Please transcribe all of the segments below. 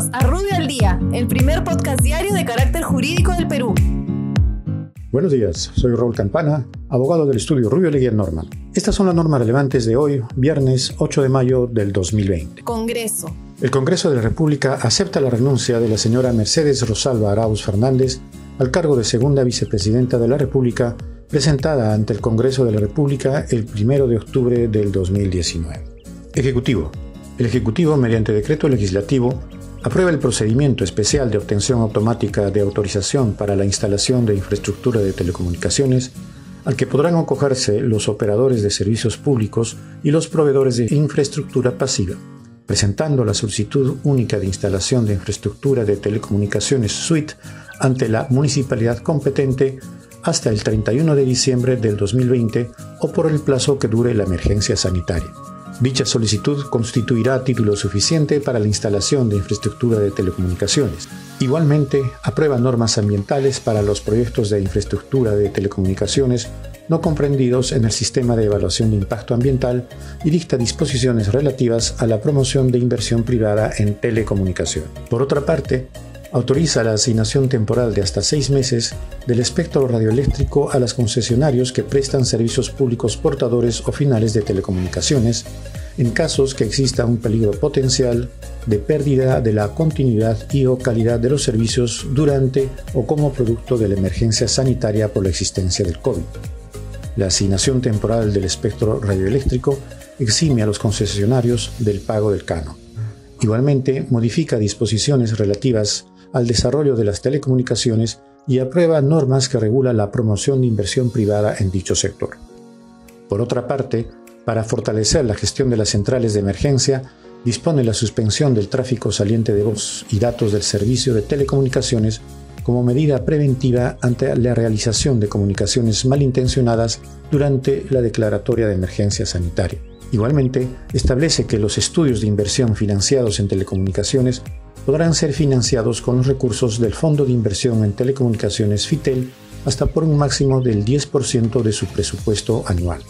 Bienvenidos a Rubio al Día, el primer podcast diario de carácter jurídico del Perú. Buenos días, soy Raúl Campana, abogado del estudio Rubio Leguía Normal. Estas son las normas relevantes de hoy, viernes 8 de mayo del 2020. Congreso. El Congreso de la República acepta la renuncia de la señora Mercedes Rosalba Arauz Fernández al cargo de segunda vicepresidenta de la República, presentada ante el Congreso de la República el 1 de octubre del 2019. Ejecutivo. El Ejecutivo, mediante decreto legislativo, aprueba el procedimiento especial de obtención automática de autorización para la instalación de infraestructura de telecomunicaciones, al que podrán acogerse los operadores de servicios públicos y los proveedores de infraestructura pasiva, presentando la solicitud única de instalación de infraestructura de telecomunicaciones SUIT ante la municipalidad competente hasta el 31 de diciembre del 2020 o por el plazo que dure la emergencia sanitaria. Dicha solicitud constituirá título suficiente para la instalación de infraestructura de telecomunicaciones. Igualmente, aprueba normas ambientales para los proyectos de infraestructura de telecomunicaciones no comprendidos en el sistema de evaluación de impacto ambiental y dicta disposiciones relativas a la promoción de inversión privada en telecomunicación. Por otra parte, autoriza la asignación temporal de hasta seis meses del espectro radioeléctrico a los concesionarios que prestan servicios públicos portadores o finales de telecomunicaciones en casos que exista un peligro potencial de pérdida de la continuidad y o calidad de los servicios durante o como producto de la emergencia sanitaria por la existencia del COVID. La asignación temporal del espectro radioeléctrico exime a los concesionarios del pago del canon. Igualmente, modifica disposiciones relativas al desarrollo de las telecomunicaciones y aprueba normas que regulan la promoción de inversión privada en dicho sector. Por otra parte, para fortalecer la gestión de las centrales de emergencia, dispone la suspensión del tráfico saliente de voz y datos del servicio de telecomunicaciones como medida preventiva ante la realización de comunicaciones malintencionadas durante la declaratoria de emergencia sanitaria. Igualmente, establece que los estudios de inversión financiados en telecomunicaciones podrán ser financiados con los recursos del Fondo de Inversión en Telecomunicaciones FITEL hasta por un máximo del 10% de su presupuesto anual.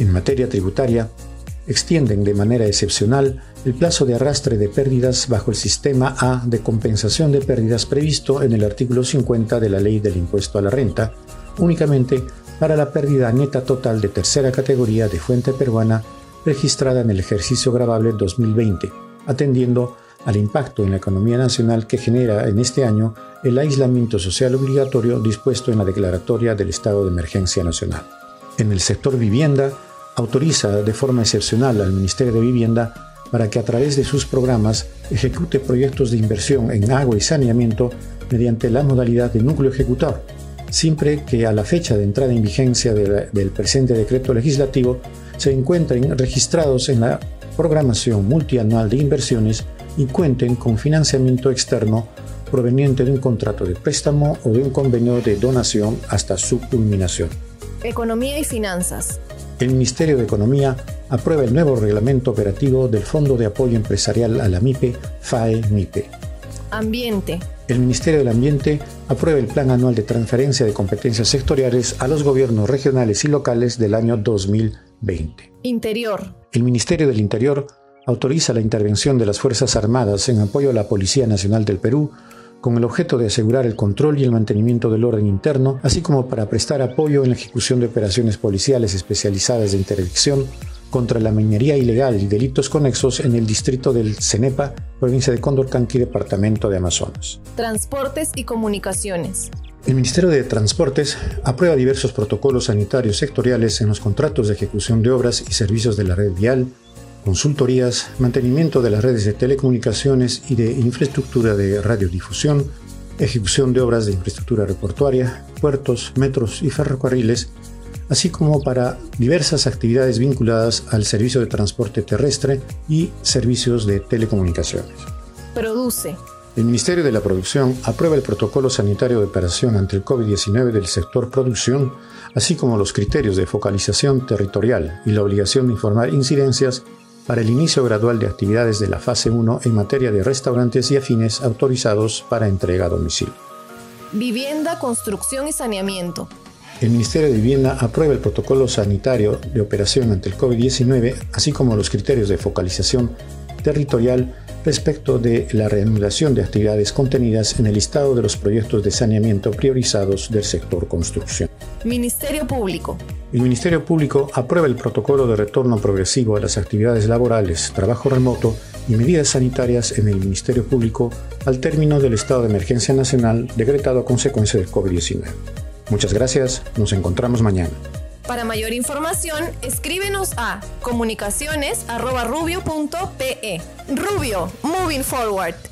En materia tributaria, extienden de manera excepcional el plazo de arrastre de pérdidas bajo el sistema A de compensación de pérdidas previsto en el artículo 50 de la Ley del Impuesto a la Renta, únicamente para la pérdida neta total de tercera categoría de fuente peruana registrada en el ejercicio grabable 2020, atendiendo al impacto en la economía nacional que genera en este año el aislamiento social obligatorio dispuesto en la declaratoria del estado de emergencia nacional. En el sector vivienda, autoriza de forma excepcional al Ministerio de Vivienda para que a través de sus programas ejecute proyectos de inversión en agua y saneamiento mediante la modalidad de núcleo ejecutor, siempre que a la fecha de entrada en vigencia del presente decreto legislativo se encuentren registrados en la programación multianual de inversiones y cuenten con financiamiento externo proveniente de un contrato de préstamo o de un convenio de donación hasta su culminación. Economía y finanzas. El Ministerio de Economía aprueba el nuevo reglamento operativo del Fondo de Apoyo Empresarial a la MIPE, FAE-MIPE. Ambiente. El Ministerio del Ambiente aprueba el Plan Anual de Transferencia de Competencias Sectoriales a los gobiernos regionales y locales del año 2020. Interior. El Ministerio del Interior autoriza la intervención de las Fuerzas Armadas en apoyo a la Policía Nacional del Perú con el objeto de asegurar el control y el mantenimiento del orden interno, así como para prestar apoyo en la ejecución de operaciones policiales especializadas de interdicción contra la minería ilegal y delitos conexos en el distrito del Cenepa, provincia de Condorcanqui, departamento de Amazonas. Transportes y comunicaciones. El Ministerio de Transportes aprueba diversos protocolos sanitarios sectoriales en los contratos de ejecución de obras y servicios de la red vial, consultorías, mantenimiento de las redes de telecomunicaciones y de infraestructura de radiodifusión, ejecución de obras de infraestructura aeroportuaria, puertos, metros y ferrocarriles, así como para diversas actividades vinculadas al servicio de transporte terrestre y servicios de telecomunicaciones. Produce. El Ministerio de la Producción aprueba el protocolo sanitario de operación ante el COVID-19 del sector producción, así como los criterios de focalización territorial y la obligación de informar incidencias para el inicio gradual de actividades de la fase 1 en materia de restaurantes y afines autorizados para entrega a domicilio. Vivienda, construcción y saneamiento. El Ministerio de Vivienda aprueba el protocolo sanitario de operación ante el COVID-19, así como los criterios de focalización territorial respecto de la reanudación de actividades contenidas en el listado de los proyectos de saneamiento priorizados del sector construcción. Ministerio Público. El Ministerio Público aprueba el protocolo de retorno progresivo a las actividades laborales, trabajo remoto y medidas sanitarias en el Ministerio Público al término del estado de emergencia nacional decretado a consecuencia del COVID-19. Muchas gracias, nos encontramos mañana. Para mayor información, escríbenos a comunicaciones.rubio.pe. Rubio, moving forward.